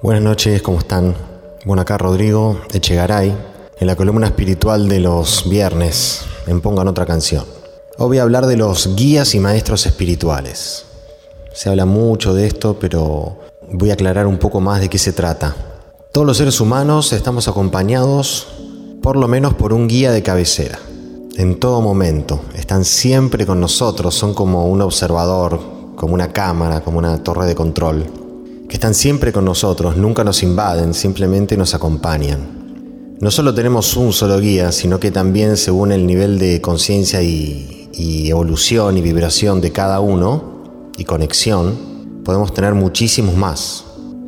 Buenas noches, ¿cómo están? Bueno, acá Rodrigo Echegaray, en la columna espiritual de los viernes, en Pongan otra canción. Hoy voy a hablar de los guías y maestros espirituales. Se habla mucho de esto, pero voy a aclarar un poco más de qué se trata. Todos los seres humanos estamos acompañados por lo menos por un guía de cabecera. En todo momento, están siempre con nosotros, son como un observador, como una cámara, como una torre de control, que están siempre con nosotros, nunca nos invaden, simplemente nos acompañan. No solo tenemos un solo guía, sino que también según el nivel de conciencia y, evolución y vibración de cada uno y conexión, podemos tener muchísimos más.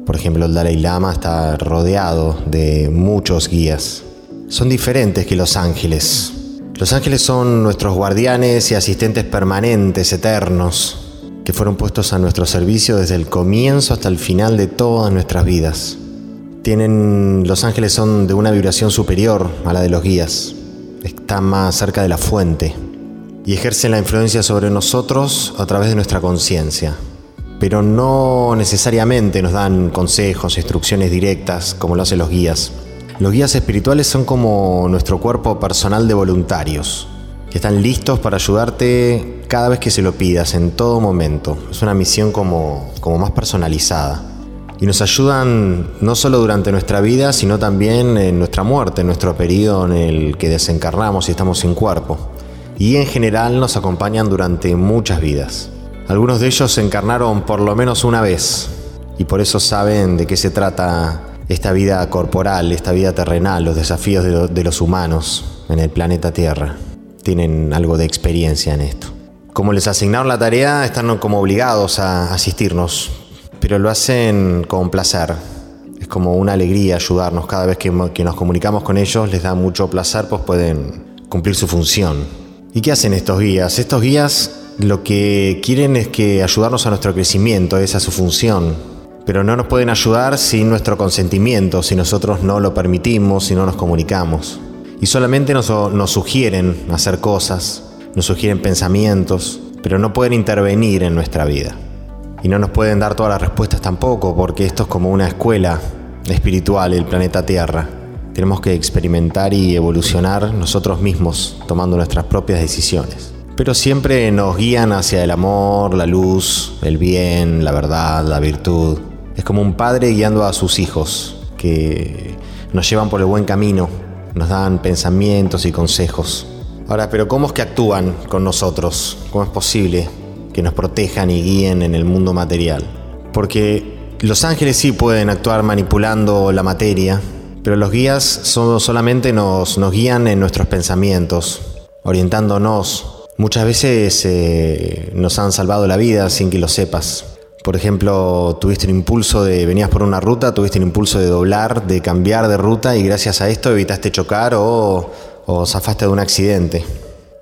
Por ejemplo, el Dalai Lama está rodeado de muchos guías son diferentes que los ángeles. Los ángeles son nuestros guardianes y asistentes permanentes, eternos, que fueron puestos a nuestro servicio desde el comienzo hasta el final de todas nuestras vidas. Tienen, los ángeles son de una vibración superior a la de los guías. Están más cerca de la fuente y ejercen la influencia sobre nosotros a través de nuestra conciencia. Pero no necesariamente nos dan consejos, instrucciones directas como lo hacen los guías. Los guías espirituales son como nuestro cuerpo personal de voluntarios, que están listos para ayudarte cada vez que se lo pidas, en todo momento. Es una misión como, como más personalizada. Y nos ayudan no solo durante nuestra vida, sino también en nuestra muerte, en nuestro periodo en el que desencarnamos y estamos sin cuerpo. Y en general nos acompañan durante muchas vidas. Algunos de ellos se encarnaron por lo menos una vez y por eso saben de qué se trata esta vida corporal, esta vida terrenal, los desafíos de, los humanos en el planeta Tierra. Tienen algo de experiencia en esto. Como les asignaron la tarea, están como obligados a asistirnos, pero lo hacen con placer. Es como una alegría ayudarnos cada vez que, nos comunicamos con ellos, les da mucho placer, pues pueden cumplir su función. ¿Y qué hacen estos guías? Estos guías lo que quieren es que ayudarnos a nuestro crecimiento, esa es su función pero no nos pueden ayudar sin nuestro consentimiento, si nosotros no lo permitimos, si no nos comunicamos. Y solamente nos, nos sugieren hacer cosas, nos sugieren pensamientos, pero no pueden intervenir en nuestra vida. Y no nos pueden dar todas las respuestas tampoco, porque esto es como una escuela espiritual, el planeta Tierra. Tenemos que experimentar y evolucionar nosotros mismos, tomando nuestras propias decisiones. Pero siempre nos guían hacia el amor, la luz, el bien, la verdad, la virtud. Es como un padre guiando a sus hijos, que nos llevan por el buen camino, nos dan pensamientos y consejos. Ahora, pero ¿cómo es que actúan con nosotros? ¿Cómo es posible que nos protejan y guíen en el mundo material? Porque los ángeles sí pueden actuar manipulando la materia, pero los guías solamente nos, nos guían en nuestros pensamientos, orientándonos. Muchas veces eh, nos han salvado la vida sin que lo sepas. Por ejemplo, tuviste un impulso de, venías por una ruta, tuviste un impulso de doblar, de cambiar de ruta y gracias a esto evitaste chocar o, o zafaste de un accidente.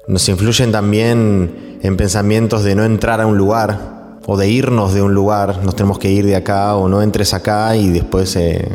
Nos influyen también en pensamientos de no entrar a un lugar o de irnos de un lugar, nos tenemos que ir de acá o no entres acá y después eh,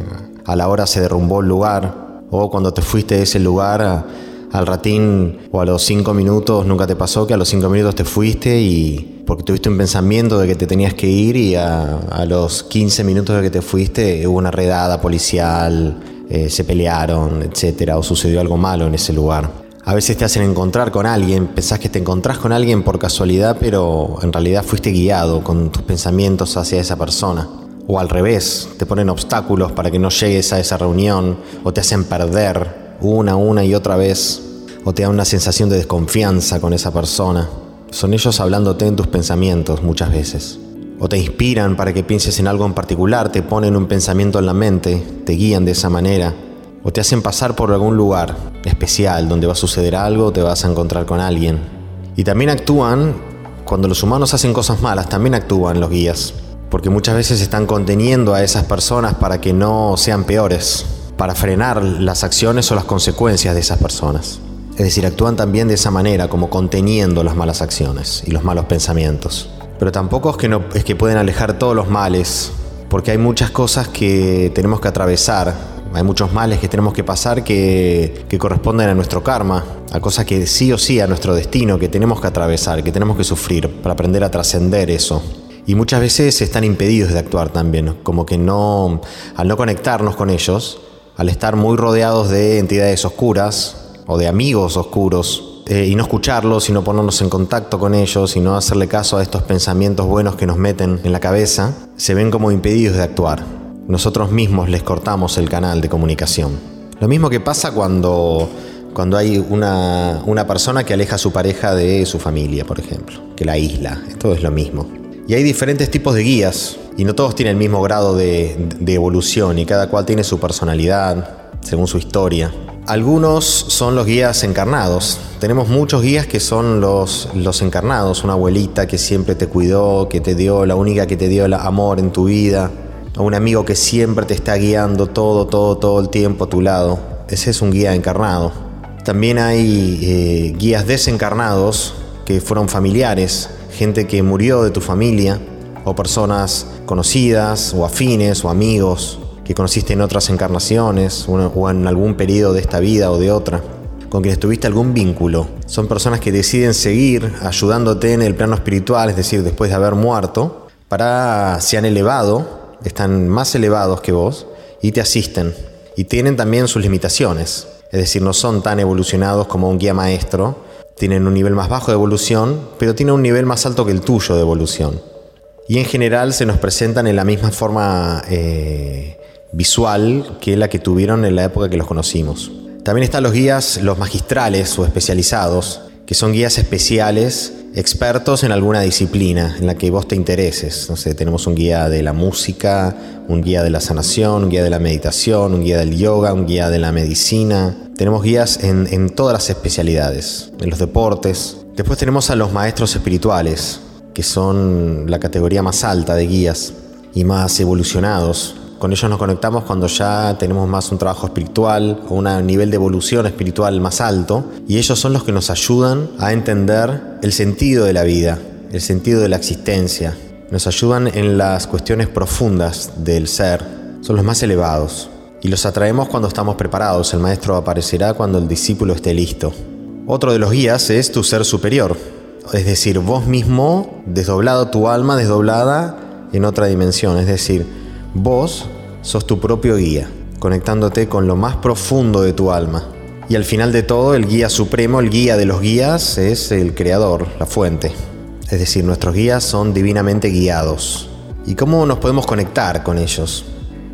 a la hora se derrumbó el lugar o cuando te fuiste de ese lugar al ratín o a los cinco minutos nunca te pasó que a los cinco minutos te fuiste y porque tuviste un pensamiento de que te tenías que ir y a, los 15 minutos de que te fuiste hubo una redada policial, eh, se pelearon, etcétera, o sucedió algo malo en ese lugar. A veces te hacen encontrar con alguien, pensás que te encontrás con alguien por casualidad, pero en realidad fuiste guiado con tus pensamientos hacia esa persona. O al revés, te ponen obstáculos para que no llegues a esa reunión o te hacen perder una, una y otra vez, o te da una sensación de desconfianza con esa persona. Son ellos hablándote en tus pensamientos muchas veces. O te inspiran para que pienses en algo en particular, te ponen un pensamiento en la mente, te guían de esa manera. O te hacen pasar por algún lugar especial donde va a suceder algo, te vas a encontrar con alguien. Y también actúan, cuando los humanos hacen cosas malas, también actúan los guías. Porque muchas veces están conteniendo a esas personas para que no sean peores para frenar las acciones o las consecuencias de esas personas. Es decir, actúan también de esa manera, como conteniendo las malas acciones y los malos pensamientos. Pero tampoco es que, es que pueden alejar todos los males, porque hay muchas cosas que tenemos que atravesar, hay muchos males que tenemos que pasar que, que corresponden a nuestro karma, a cosas que sí o sí a nuestro destino, que tenemos que atravesar, que tenemos que sufrir para aprender a trascender eso. Y muchas veces están impedidos de actuar también, como que no, al no conectarnos con ellos, al estar muy rodeados de entidades oscuras o de amigos oscuros, eh, y no escucharlos, y no ponernos en contacto con ellos, y no hacerle caso a estos pensamientos buenos que nos meten en la cabeza, se ven como impedidos de actuar. Nosotros mismos les cortamos el canal de comunicación. Lo mismo que pasa cuando, cuando hay una, una persona que aleja a su pareja de su familia, por ejemplo, que la isla. Esto es lo mismo. Y hay diferentes tipos de guías, y no todos tienen el mismo grado de, de evolución, y cada cual tiene su personalidad, según su historia. Algunos son los guías encarnados. Tenemos muchos guías que son los, encarnados, una abuelita que siempre te cuidó, que te dio, la única que te dio el amor en tu vida, o un amigo que siempre te está guiando todo, todo, todo el tiempo a tu lado. Ese es un guía encarnado. También hay eh, guías desencarnados que fueron familiares, gente que murió de tu familia, o personas conocidas, o afines, o amigos, que conociste en otras encarnaciones o en algún periodo de esta vida o de otra, con quienes tuviste algún vínculo. Son personas que deciden seguir ayudándote en el plano espiritual, es decir, después de haber muerto, para se han elevado, están más elevados que vos y te asisten. Y tienen también sus limitaciones, es decir, no son tan evolucionados como un guía maestro, tienen un nivel más bajo de evolución, pero tienen un nivel más alto que el tuyo de evolución. Y en general se nos presentan en la misma forma eh, visual que la que tuvieron en la época que los conocimos. También están los guías, los magistrales o especializados, que son guías especiales, expertos en alguna disciplina en la que vos te intereses. No sé, tenemos un guía de la música, un guía de la sanación, un guía de la meditación, un guía del yoga, un guía de la medicina. Tenemos guías en, en todas las especialidades, en los deportes. Después tenemos a los maestros espirituales, que son la categoría más alta de guías y más evolucionados, con ellos nos conectamos cuando ya tenemos más un trabajo espiritual o un nivel de evolución espiritual más alto y ellos son los que nos ayudan a entender el sentido de la vida, el sentido de la existencia. Nos ayudan en las cuestiones profundas del ser, son los más elevados y los atraemos cuando estamos preparados. El maestro aparecerá cuando el discípulo esté listo. Otro de los guías es tu ser superior, es decir, vos mismo desdoblado tu alma desdoblada en otra dimensión, es decir, Vos sos tu propio guía, conectándote con lo más profundo de tu alma. Y al final de todo, el guía supremo, el guía de los guías, es el creador, la fuente. Es decir, nuestros guías son divinamente guiados. ¿Y cómo nos podemos conectar con ellos?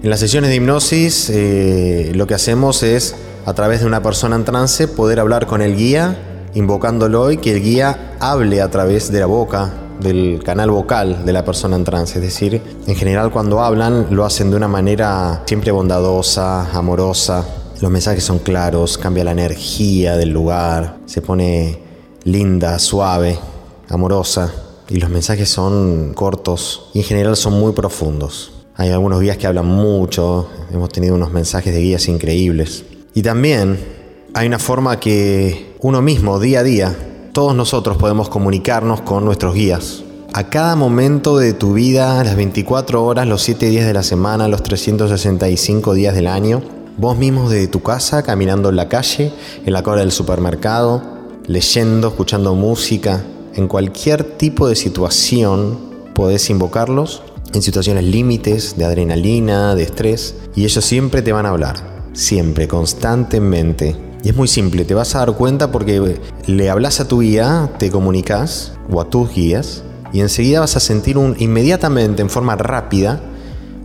En las sesiones de hipnosis eh, lo que hacemos es, a través de una persona en trance, poder hablar con el guía, invocándolo y que el guía hable a través de la boca del canal vocal de la persona en trance. Es decir, en general cuando hablan lo hacen de una manera siempre bondadosa, amorosa. Los mensajes son claros, cambia la energía del lugar, se pone linda, suave, amorosa. Y los mensajes son cortos y en general son muy profundos. Hay algunos guías que hablan mucho, hemos tenido unos mensajes de guías increíbles. Y también hay una forma que uno mismo, día a día, todos nosotros podemos comunicarnos con nuestros guías. A cada momento de tu vida, las 24 horas, los 7 días de la semana, los 365 días del año, vos mismo desde tu casa, caminando en la calle, en la cola del supermercado, leyendo, escuchando música, en cualquier tipo de situación podés invocarlos, en situaciones límites de adrenalina, de estrés, y ellos siempre te van a hablar, siempre, constantemente y es muy simple, te vas a dar cuenta porque le hablas a tu guía, te comunicas, o a tus guías, y enseguida vas a sentir un, inmediatamente, en forma rápida,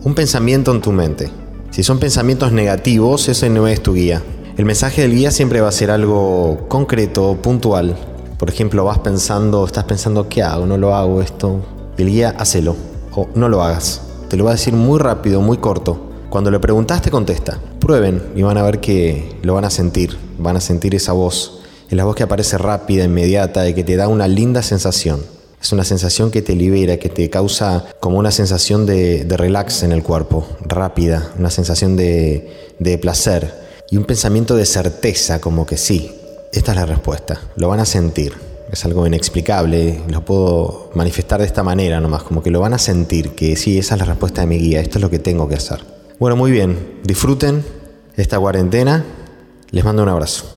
un pensamiento en tu mente. Si son pensamientos negativos, ese no es tu guía. El mensaje del guía siempre va a ser algo concreto, puntual. Por ejemplo, vas pensando, estás pensando, ¿qué hago? No lo hago esto. El guía, hacelo. O no lo hagas. Te lo va a decir muy rápido, muy corto. Cuando le preguntas, te contesta. Prueben y van a ver que lo van a sentir. Van a sentir esa voz. Es la voz que aparece rápida, inmediata y que te da una linda sensación. Es una sensación que te libera, que te causa como una sensación de, relax en el cuerpo, rápida, una sensación de, de placer y un pensamiento de certeza, como que sí, esta es la respuesta. Lo van a sentir. Es algo inexplicable, lo puedo manifestar de esta manera nomás, como que lo van a sentir, que sí, esa es la respuesta de mi guía, esto es lo que tengo que hacer. Bueno, muy bien. Disfruten esta cuarentena. Les mando un abrazo.